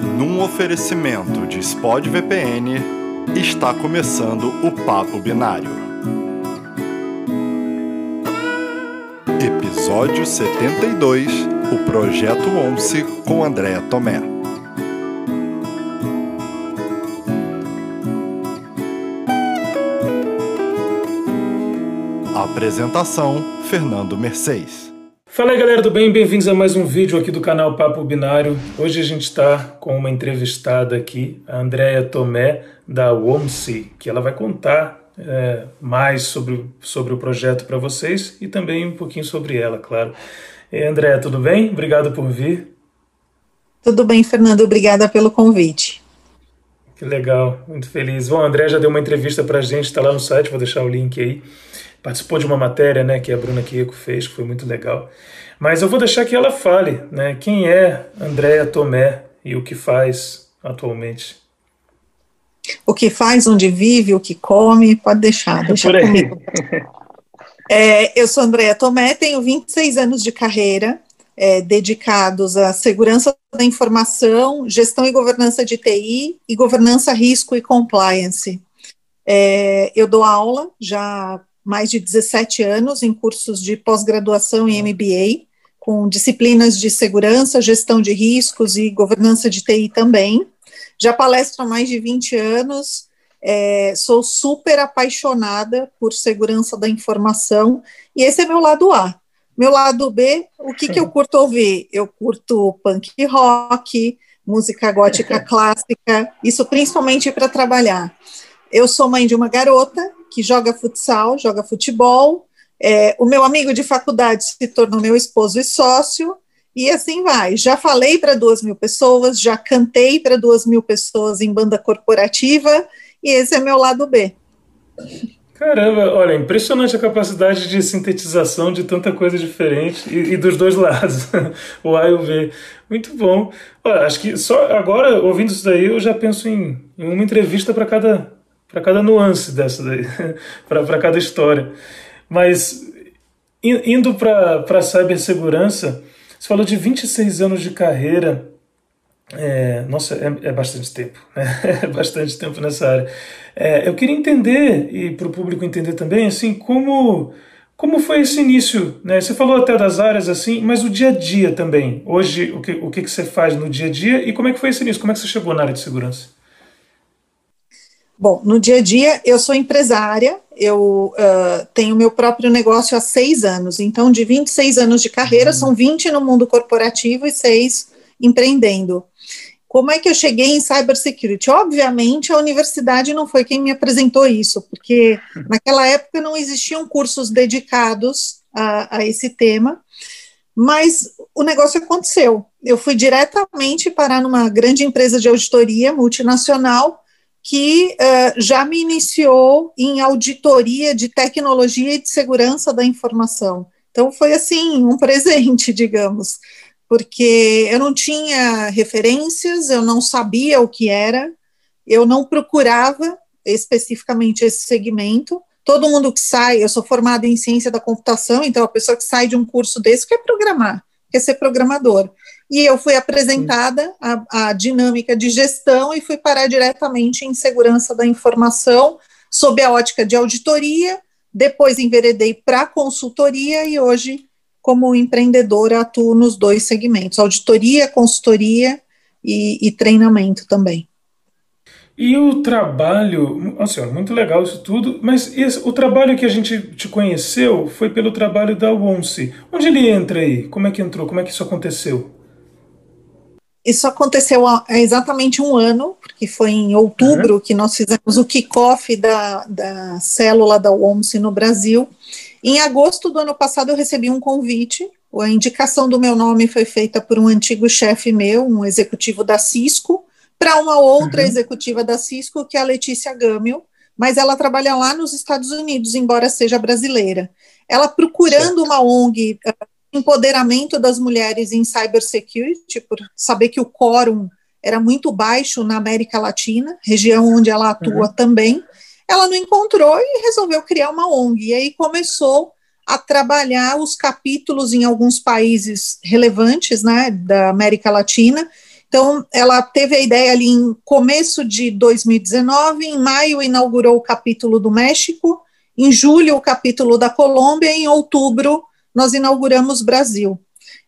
Num oferecimento de Spod VPN, está começando o Papo Binário. Episódio 72 O Projeto ONCE com Andréa Tomé. Apresentação: Fernando Mercedes. Fala aí galera do bem, bem-vindos a mais um vídeo aqui do canal Papo Binário. Hoje a gente está com uma entrevistada aqui, a Andrea Tomé, da WOMSI, que ela vai contar é, mais sobre, sobre o projeto para vocês e também um pouquinho sobre ela, claro. E, Andrea, tudo bem? Obrigado por vir. Tudo bem, Fernando, obrigada pelo convite. Que legal, muito feliz. Bom, a Andrea já deu uma entrevista para a gente, está lá no site, vou deixar o link aí participou de uma matéria né, que a Bruna Kiko fez, que foi muito legal. Mas eu vou deixar que ela fale né, quem é Andréa Tomé e o que faz atualmente. O que faz, onde vive, o que come, pode deixar, deixa comigo. É, eu sou Andréa Tomé, tenho 26 anos de carreira, é, dedicados à segurança da informação, gestão e governança de TI e governança, risco e compliance. É, eu dou aula já mais de 17 anos em cursos de pós-graduação e MBA, com disciplinas de segurança, gestão de riscos e governança de TI também. Já palestro há mais de 20 anos, é, sou super apaixonada por segurança da informação, e esse é meu lado A. Meu lado B, o que, que eu curto ouvir? Eu curto punk rock, música gótica clássica, isso principalmente para trabalhar. Eu sou mãe de uma garota que joga futsal, joga futebol. É, o meu amigo de faculdade se tornou meu esposo e sócio, e assim vai. Já falei para duas mil pessoas, já cantei para duas mil pessoas em banda corporativa, e esse é meu lado B. Caramba, olha, impressionante a capacidade de sintetização de tanta coisa diferente e, e dos dois lados, o A e o V. Muito bom. Olha, acho que só agora, ouvindo isso daí, eu já penso em, em uma entrevista para cada, para cada nuance dessa daí, para cada história. Mas indo para a cibersegurança, você falou de 26 anos de carreira. É, nossa, é, é, bastante tempo, né? É bastante tempo nessa área. É, eu queria entender, e para o público entender também, assim, como, como foi esse início, né? Você falou até das áreas, assim, mas o dia a dia também. Hoje, o que, o que, que você faz no dia a dia e como é que foi esse início? Como é que você chegou na área de segurança? Bom, no dia a dia eu sou empresária, eu uh, tenho meu próprio negócio há seis anos, então de 26 anos de carreira, uhum. são 20 no mundo corporativo e seis empreendendo. Como é que eu cheguei em cybersecurity? Obviamente, a universidade não foi quem me apresentou isso, porque uhum. naquela época não existiam cursos dedicados a, a esse tema, mas o negócio aconteceu. Eu fui diretamente parar numa grande empresa de auditoria multinacional que uh, já me iniciou em auditoria de tecnologia e de segurança da informação. Então, foi assim, um presente, digamos, porque eu não tinha referências, eu não sabia o que era, eu não procurava especificamente esse segmento. Todo mundo que sai, eu sou formada em ciência da computação, então a pessoa que sai de um curso desse quer programar, quer ser programador e eu fui apresentada a, dinâmica de gestão e fui parar diretamente em segurança da informação, sob a ótica de auditoria, depois enveredei para consultoria e hoje, como empreendedora, atuo nos dois segmentos, auditoria, consultoria e, e treinamento também. E o trabalho, assim, muito legal isso tudo, mas esse, o trabalho que a gente te conheceu foi pelo trabalho da ONCE. Onde ele entra aí? Como é que entrou? Como é que isso aconteceu? Isso aconteceu há exatamente um ano, porque foi em outubro uhum. que nós fizemos o kickoff da, da célula da OMS no Brasil. Em agosto do ano passado, eu recebi um convite. A indicação do meu nome foi feita por um antigo chefe meu, um executivo da Cisco, para uma outra uhum. executiva da Cisco, que é a Letícia Gamil, mas ela trabalha lá nos Estados Unidos, embora seja brasileira. Ela procurando certo. uma ONG empoderamento das mulheres em cybersecurity, por saber que o quórum era muito baixo na América Latina, região onde ela atua uhum. também, ela não encontrou e resolveu criar uma ONG. E aí começou a trabalhar os capítulos em alguns países relevantes né, da América Latina, Então, ela teve a ideia ali em começo de 2019, em maio inaugurou o capítulo do México, em julho o capítulo da Colômbia, e em outubro nós inauguramos Brasil.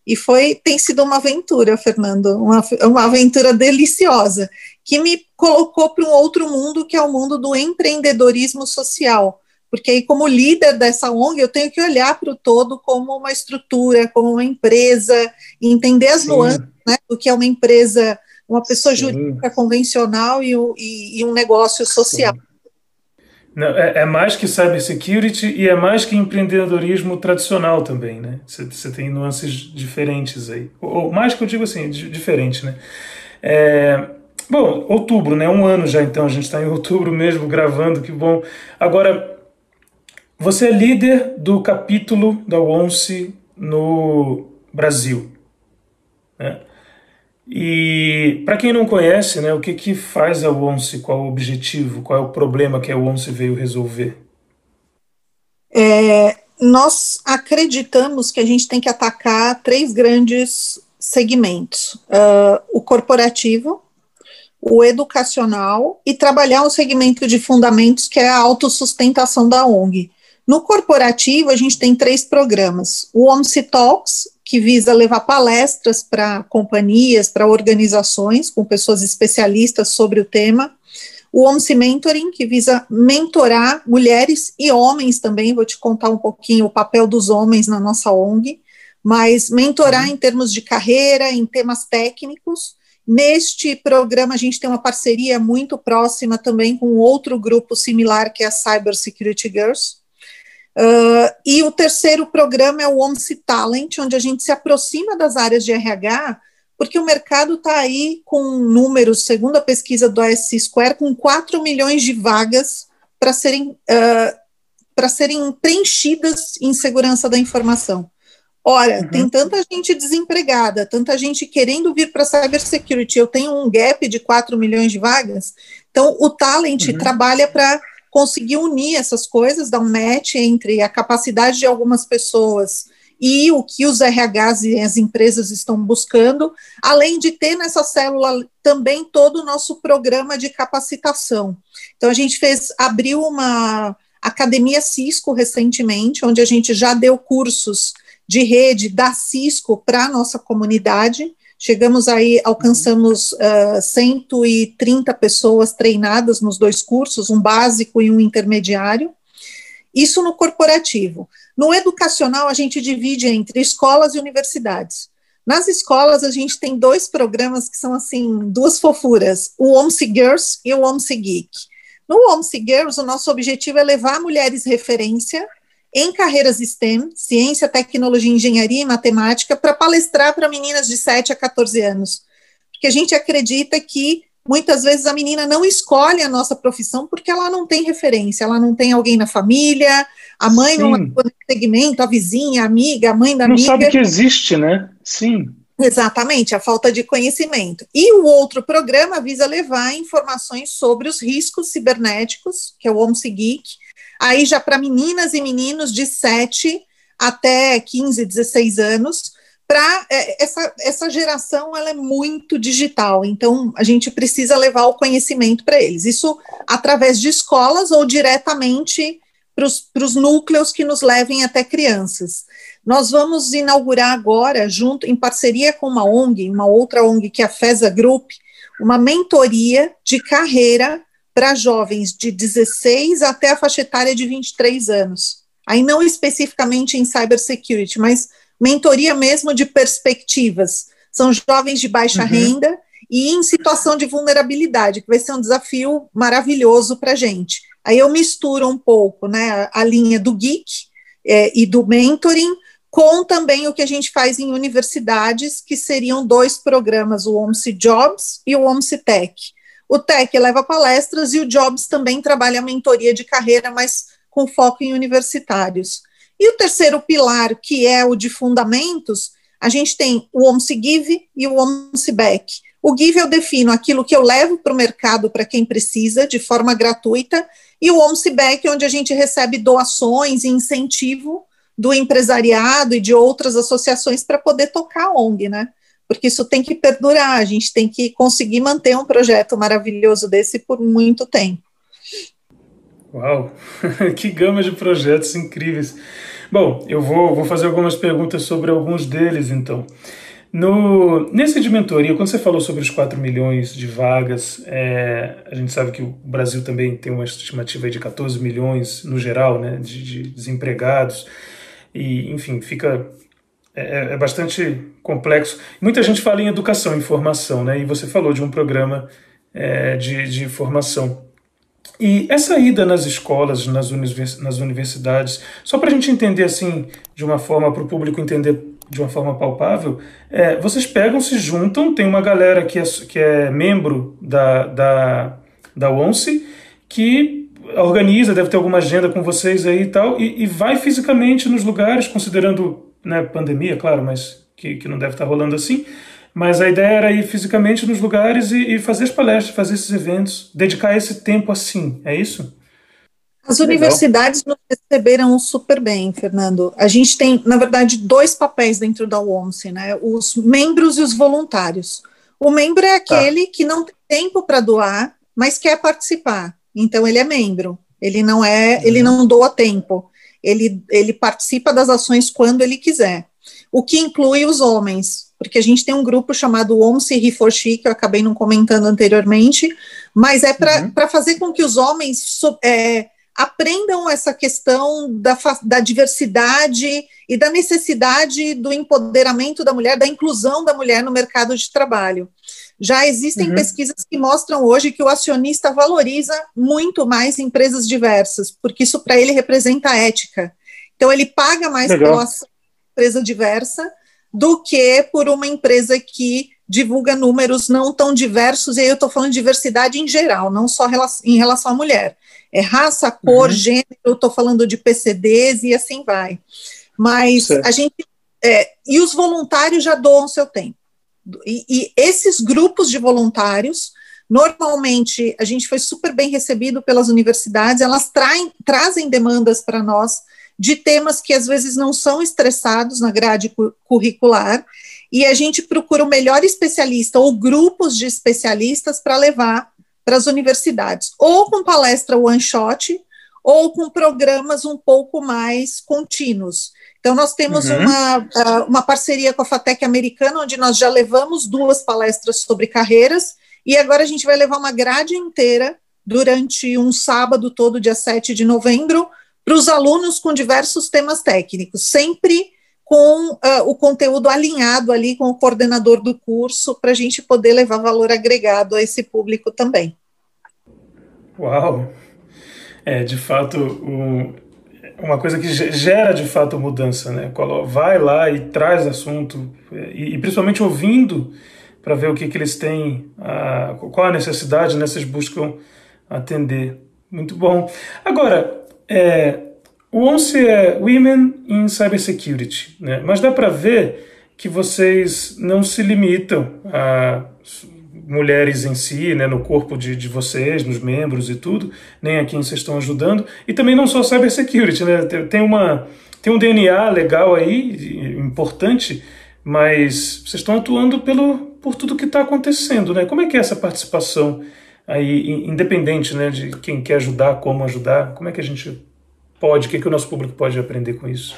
E foi, tem sido uma aventura, Fernando, uma, uma aventura deliciosa, que me colocou para um outro mundo, que é o mundo do empreendedorismo social. Porque aí, como líder dessa ONG, eu tenho que olhar para o todo como uma estrutura, como uma empresa, entender as Sim. nuances né, do que é uma empresa, uma pessoa Sim. jurídica convencional e, e, e, um negócio social. Não, é, é, mais que cybersecurity e é mais que empreendedorismo tradicional também, né? Você tem nuances diferentes aí. Ou, ou, mais que eu digo assim, diferente, né? É, bom, outubro, né? Um ano já então, a gente está em outubro mesmo gravando, que bom. Agora, você é líder do capítulo da ONCE no Brasil. Né? E para quem não conhece, né, o que, que faz a ONCE, qual o objetivo, qual é o problema que a ONCE veio resolver? É, nós acreditamos que a gente tem que atacar três grandes segmentos: uh, o corporativo, o educacional e trabalhar o segmento de fundamentos que é a autossustentação da ONG. No corporativo, a gente tem três programas: o OMSI Talks, que visa levar palestras para companhias, para organizações, com pessoas especialistas sobre o tema. O OMSI Mentoring, que visa mentorar mulheres e homens também, vou te contar um pouquinho o papel dos homens na nossa ONG, mas mentorar em termos de carreira, em temas técnicos. Neste programa, a gente tem uma parceria muito próxima também com outro grupo similar, que é a Cyber Security Girls, Uh, e o terceiro programa é o OMSI Talent, onde a gente se aproxima das áreas de RH, porque o mercado está aí com números, segundo a pesquisa do ASC Square, com 4 milhões de vagas para serem, uh, para serem preenchidas em segurança da informação. Ora, uhum. tem tanta gente desempregada, tanta gente querendo vir para a cybersecurity, eu tenho um gap de 4 milhões de vagas, então o Talent uhum. trabalha para conseguir unir essas coisas, dar um match entre a capacidade de algumas pessoas e o que os RHs e as empresas estão buscando, além de ter nessa célula também todo o nosso programa de capacitação. Então a gente fez, abriu uma academia Cisco recentemente, onde a gente já deu cursos de rede da Cisco para a nossa comunidade, Chegamos aí, alcançamos uh, 130 pessoas treinadas nos dois cursos, um básico e um intermediário. Isso no corporativo. No educacional, a gente divide entre escolas e universidades. Nas escolas, a gente tem dois programas que são, assim, duas fofuras, o OMSI Girls e o OMSI Geek. No OMSI Girls, o nosso objetivo é levar mulheres referência em carreiras STEM, ciência, tecnologia, engenharia e matemática, para palestrar para meninas de 7 a 14 anos. Porque a gente acredita que muitas vezes a menina não escolhe a nossa profissão porque ela não tem referência, ela não tem alguém na família, a mãe Sim. não atua no segmento, a vizinha, a amiga, a mãe da não amiga. Não sabe que existe, né? Sim. Exatamente, a falta de conhecimento. E o outro programa visa levar informações sobre os riscos cibernéticos, que é o OMSI Geek, aí já para meninas e meninos de 7 até 15, 16 anos, para é, essa, essa geração ela é muito digital, então a gente precisa levar o conhecimento para eles. Isso através de escolas ou diretamente para os núcleos que nos levem até crianças. Nós vamos inaugurar agora, junto em parceria com uma ONG, uma outra ONG que é a FESA Group, uma mentoria de carreira para jovens de 16 até a faixa etária de 23 anos. Aí não especificamente em cybersecurity, mas mentoria mesmo de perspectivas. São jovens de baixa uhum. renda e em situação de vulnerabilidade, que vai ser um desafio maravilhoso para a gente. Aí eu misturo um pouco né, a, linha do geek é, e do mentoring com também o que a gente faz em universidades, que seriam dois programas, o OMSI Jobs e o OMSI Tech. O Tech leva palestras e o Jobs também trabalha a mentoria de carreira, mas com foco em universitários. E o terceiro pilar, que é o de fundamentos, a gente tem o OMSI Give e o OMSI Back. O Give eu defino aquilo que eu levo para o mercado para quem precisa, de forma gratuita, e o OMSI Back, onde a gente recebe doações e incentivo do empresariado e de outras associações para poder tocar a ONG, né? Porque isso tem que perdurar, a gente tem que conseguir manter um projeto maravilhoso desse por muito tempo. Uau, que gama de projetos incríveis. Bom, eu vou, vou fazer algumas perguntas sobre alguns deles, então. No, nesse de mentoria, quando você falou sobre os 4 milhões de vagas, é, a gente sabe que o Brasil também tem uma estimativa de 14 milhões no geral né, de, de desempregados, e enfim, fica é, é, bastante complexo. Muita gente fala em educação e formação, né, e você falou de um programa é, de, de formação. E essa ida nas escolas, nas, univers, nas universidades, só para a gente entender assim, de uma forma, para o público entender de uma forma palpável, é, vocês pegam, se juntam, tem uma galera que é, que é membro da, da, da ONCE que organiza, deve ter alguma agenda com vocês aí e tal, e, e vai fisicamente nos lugares, considerando né, pandemia, claro, mas que, que não deve estar rolando assim. Mas a ideia era ir fisicamente nos lugares e, e fazer as palestras, fazer esses eventos, dedicar esse tempo assim, é isso? As universidades nos receberam super bem, Fernando. A gente tem, na verdade, dois papéis dentro da UOMSE, né? Os membros e os voluntários. O membro é aquele tá. que não tem tempo para doar, mas quer participar. Então ele é membro. Ele não é, uhum. ele não doa tempo. Ele, ele participa das ações quando ele quiser. O que inclui os homens, porque a gente tem um grupo chamado OMSE Rifoshi, que eu acabei não comentando anteriormente, mas é para uhum. fazer com que os homens so, é, aprendam essa questão da, da diversidade e da necessidade do empoderamento da mulher, da inclusão da mulher no mercado de trabalho. Já existem uhum. pesquisas que mostram hoje que o acionista valoriza muito mais empresas diversas, porque isso para ele representa ética. Então ele paga mais Legal. pela empresa diversa do que por uma empresa que divulga números não tão diversos, e aí eu estou falando de diversidade em geral, não só em relação à mulher é raça, cor, uhum. gênero, eu estou falando de PCDs e assim vai. Mas certo. a gente. É, e os voluntários já doam seu tempo. E, e, esses grupos de voluntários, normalmente, a gente foi super bem recebido pelas universidades, elas traem, trazem demandas para nós de temas que às vezes não são estressados na grade curricular, e a gente procura o melhor especialista ou grupos de especialistas para levar para as universidades, ou com palestra one shot, ou com programas um pouco mais contínuos. Então, nós temos uhum. uma, ah, uma parceria com a FATEC americana, onde nós já levamos duas palestras sobre carreiras, e agora a gente vai levar uma grade inteira durante um sábado todo, dia 7 de novembro, para os alunos com diversos temas técnicos, sempre com uh, o conteúdo alinhado ali com o coordenador do curso, para a gente poder levar valor agregado a esse público também. Uau! É, de fato, um, uma coisa que gera de fato mudança, né? Vai lá e traz assunto, e, e principalmente ouvindo para ver o que, que eles têm, a, qual a necessidade, né? Vocês buscam atender. Muito bom. Agora, é, o ONCE é Women in Cybersecurity, né? mas dá para ver que vocês não se limitam a mulheres em si, né, no corpo de, de vocês, nos membros e tudo, nem a quem vocês estão ajudando, e também não só cybersecurity, né, tem, uma, tem um DNA legal aí, importante, mas vocês estão atuando pelo, por tudo que está acontecendo, né, como é que é essa participação aí, independente, né, de quem quer ajudar, como ajudar, como é que a gente pode, o que, que o nosso público pode aprender com isso?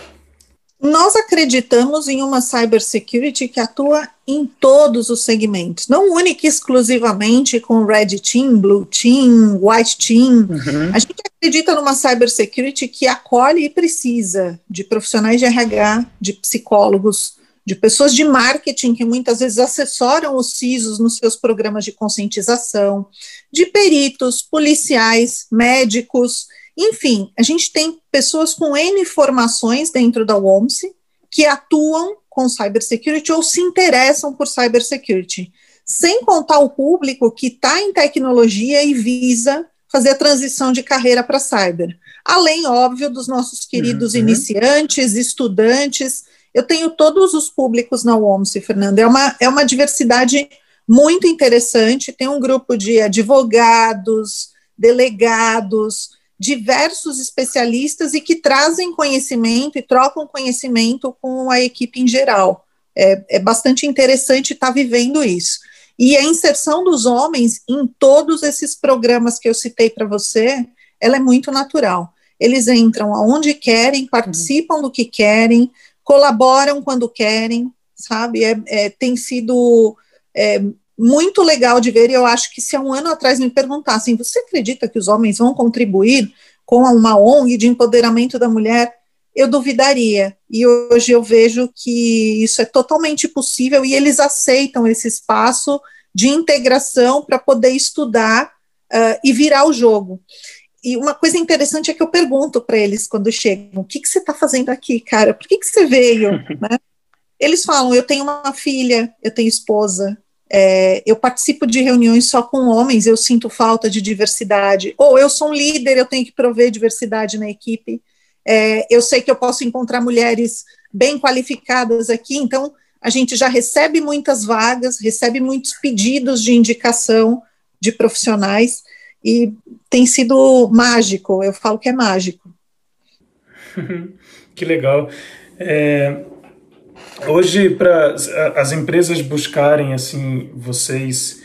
Nós acreditamos em uma cybersecurity que atua em todos os segmentos, não única e exclusivamente com Red Team, Blue Team, White Team. Uhum. A gente acredita numa cybersecurity que acolhe e precisa de profissionais de RH, de psicólogos, de pessoas de marketing que muitas vezes assessoram os CISOs nos seus programas de conscientização, de peritos, policiais, médicos enfim, a gente tem pessoas com N formações dentro da OMSI que atuam com cybersecurity ou se interessam por cybersecurity, sem contar o público que está em tecnologia e visa fazer a transição de carreira para cyber. Além, óbvio, dos nossos queridos uhum. iniciantes, estudantes. Eu tenho todos os públicos na OMSI, Fernando. É uma, é uma diversidade muito interessante. Tem um grupo de advogados, delegados, diversos especialistas e que trazem conhecimento e trocam conhecimento com a equipe em geral, é, é bastante interessante estar tá vivendo isso. E a inserção dos homens em todos esses programas que eu citei para você, ela é muito natural. Eles entram aonde querem, participam do que querem, colaboram quando querem, sabe? É, é tem sido é, muito legal de ver, e eu acho que se há um ano atrás me perguntassem, você acredita que os homens vão contribuir com uma ONG de empoderamento da mulher? Eu duvidaria. E hoje eu vejo que isso é totalmente possível e eles aceitam esse espaço de integração para poder estudar uh, e virar o jogo. E uma coisa interessante é que eu pergunto para eles quando chegam: o que, que você está fazendo aqui, cara? Por que, que você veio? né? Eles falam: eu tenho uma filha, eu tenho esposa, é, eu participo de reuniões só com homens, eu sinto falta de diversidade. Ou eu sou um líder, eu tenho que prover diversidade na equipe. É, eu sei que eu posso encontrar mulheres bem qualificadas aqui, então a gente já recebe muitas vagas, recebe muitos pedidos de indicação de profissionais e tem sido mágico, eu falo que é mágico. que legal. É, hoje, para as empresas buscarem assim vocês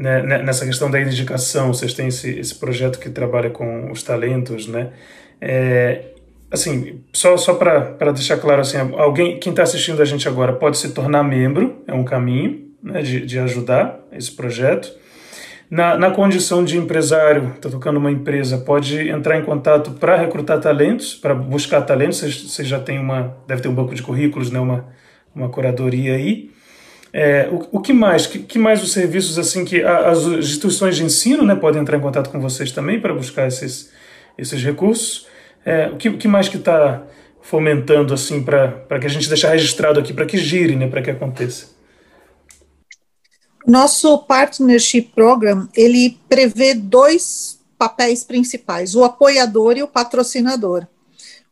né, nessa questão da indicação, vocês têm esse, esse projeto que trabalha com os talentos, né? É, assim, só, só para deixar claro, assim, alguém, quem está assistindo a gente agora pode se tornar membro, é um caminho né, de, de ajudar esse projeto. Na, na condição de empresário, está tocando uma empresa, pode entrar em contato para recrutar talentos, para buscar talentos. Você já tem uma, deve ter um banco de currículos, né, uma, uma curadoria aí. É, o, o que mais? Que, que mais os serviços assim que a, as instituições de ensino, né, podem entrar em contato com vocês também para buscar esses, esses recursos? É, o, que, o que mais que está fomentando assim para que a gente deixe registrado aqui, para que gire, né, para que aconteça? Nosso Partnership Program, ele prevê dois papéis principais, o apoiador e o patrocinador.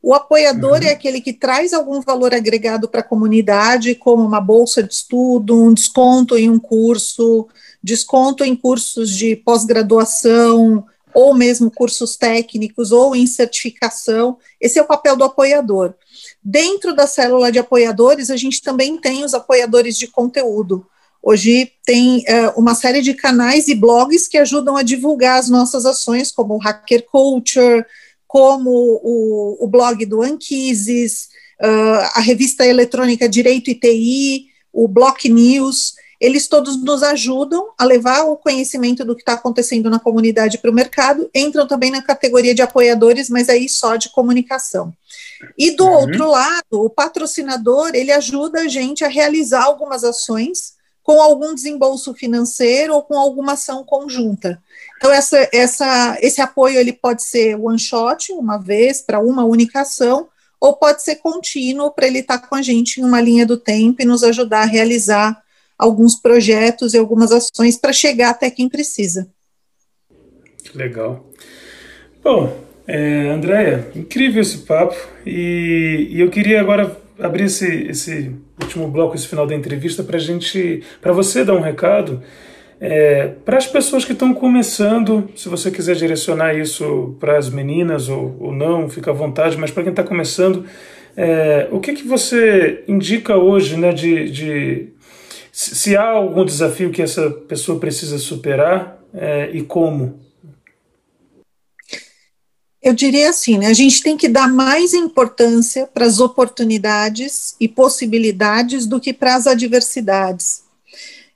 O apoiador uhum. é aquele que traz algum valor agregado para a comunidade, como uma bolsa de estudo, um desconto em um curso, desconto em cursos de pós-graduação, ou mesmo cursos técnicos, ou em certificação. Esse é o papel do apoiador. Dentro da célula de apoiadores, a gente também tem os apoiadores de conteúdo. Hoje tem é, uma série de canais e blogs que ajudam a divulgar as nossas ações, como o Hacker Culture, como o, o blog do Anquises, uh, a revista eletrônica Direito e TI, o Block News eles todos nos ajudam a levar o conhecimento do que está acontecendo na comunidade para o mercado, entram também na categoria de apoiadores, mas aí só de comunicação. E do uhum. outro lado, o patrocinador, ele ajuda a gente a realizar algumas ações com algum desembolso financeiro ou com alguma ação conjunta. Então, essa, essa, esse apoio ele pode ser one shot, uma vez, para uma única ação, ou pode ser contínuo para ele estar tá com a gente em uma linha do tempo e nos ajudar a realizar alguns projetos e algumas ações para chegar até quem precisa. Legal. Bom, é, Andréia, incrível esse papo e, e, eu queria agora abrir esse, esse último bloco, esse final da entrevista para gente, para você dar um recado é, para as pessoas que estão começando. Se você quiser direcionar isso para as meninas ou, ou não, fica à vontade. Mas para quem está começando, é, o que que você indica hoje, né, de, de se há algum desafio que essa pessoa precisa superar é, e como? Eu diria assim, né, a gente tem que dar mais importância para as oportunidades e possibilidades do que para as adversidades.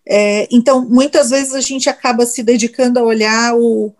É, então, muitas vezes a gente acaba se dedicando a olhar o, uh,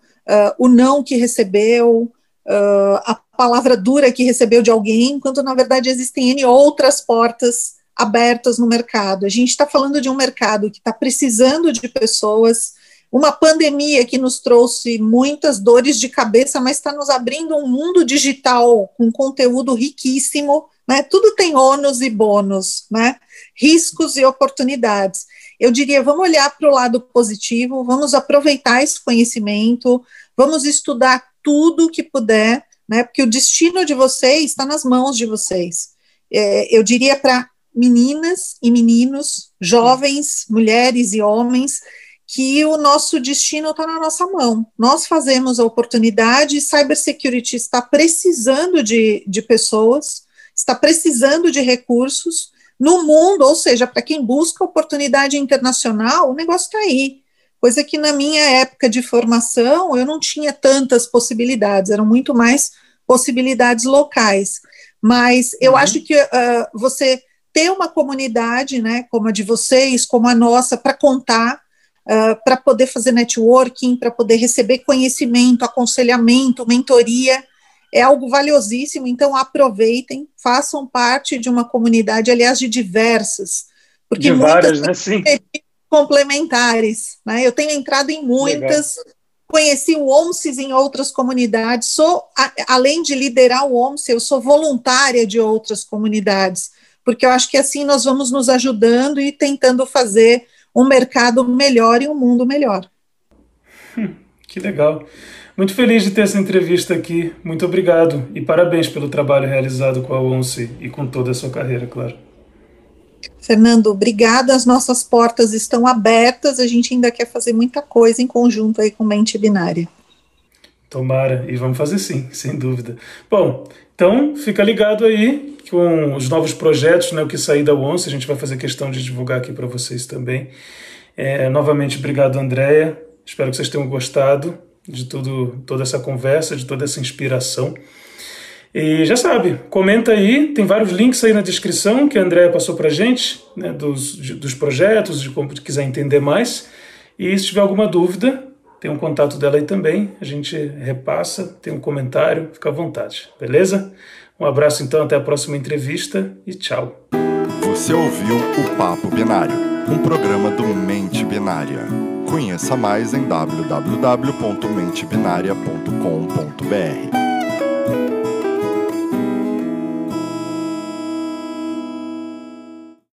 o não que recebeu, uh, a palavra dura que recebeu de alguém, enquanto na verdade existem N outras portas abertas no mercado. A gente está falando de um mercado que está precisando de pessoas, uma pandemia que nos trouxe muitas dores de cabeça, mas está nos abrindo um mundo digital com conteúdo riquíssimo. Né? Tudo tem ônus e bônus, né? riscos e oportunidades. Eu diria, vamos olhar para o lado positivo, vamos aproveitar esse conhecimento, vamos estudar tudo que puder, né? porque o destino de vocês está nas mãos de vocês. É, eu diria para meninas e meninos, jovens, mulheres e homens, que o nosso destino está na nossa mão. Nós fazemos a oportunidade, cybersecurity está precisando de, de pessoas, está precisando de recursos, no mundo, ou seja, para quem busca oportunidade internacional, o negócio está aí. Coisa que na minha época de formação eu não tinha tantas possibilidades, eram muito mais possibilidades locais. Mas eu uhum. acho que uh, você ter uma comunidade, né, como a de vocês, como a nossa, para contar, uh, para poder fazer networking, para poder receber conhecimento, aconselhamento, mentoria, é algo valiosíssimo. Então aproveitem, façam parte de uma comunidade, aliás, de diversas, porque de várias, né? Sim. complementares. Né? Eu tenho entrado em muitas. Legal conheci o OMSES em outras comunidades, sou, a, além de liderar o OMSE, eu sou voluntária de outras comunidades, porque eu acho que assim nós vamos nos ajudando e tentando fazer um mercado melhor e um mundo melhor. Hum, que legal. Muito feliz de ter essa entrevista aqui. Muito obrigado e parabéns pelo trabalho realizado com a ONCE e com toda a sua carreira, claro. Fernando, obrigada. As nossas portas estão abertas. A gente ainda quer fazer muita coisa em conjunto aí com Mente Binária. Tomara, e vamos fazer sim, sem dúvida. Bom, então fica ligado aí com os novos projetos, né, o que sair da ONCE, a gente vai fazer questão de divulgar aqui para vocês também. É, novamente, obrigado, Andréia. Espero que vocês tenham gostado de tudo, toda essa conversa, de toda essa inspiração. E já sabe, comenta aí, tem vários links aí na descrição que a Andrea passou pra gente, né, dos, de, dos projetos, de como quiser entender mais. E se tiver alguma dúvida, tem um contato dela aí também, a gente repassa, tem um comentário, fica à vontade, beleza? Um abraço então, até a próxima entrevista e tchau. Você ouviu o Papo Binário, um programa do Mente Binária. Conheça mais em www.mentebinaria.com.br.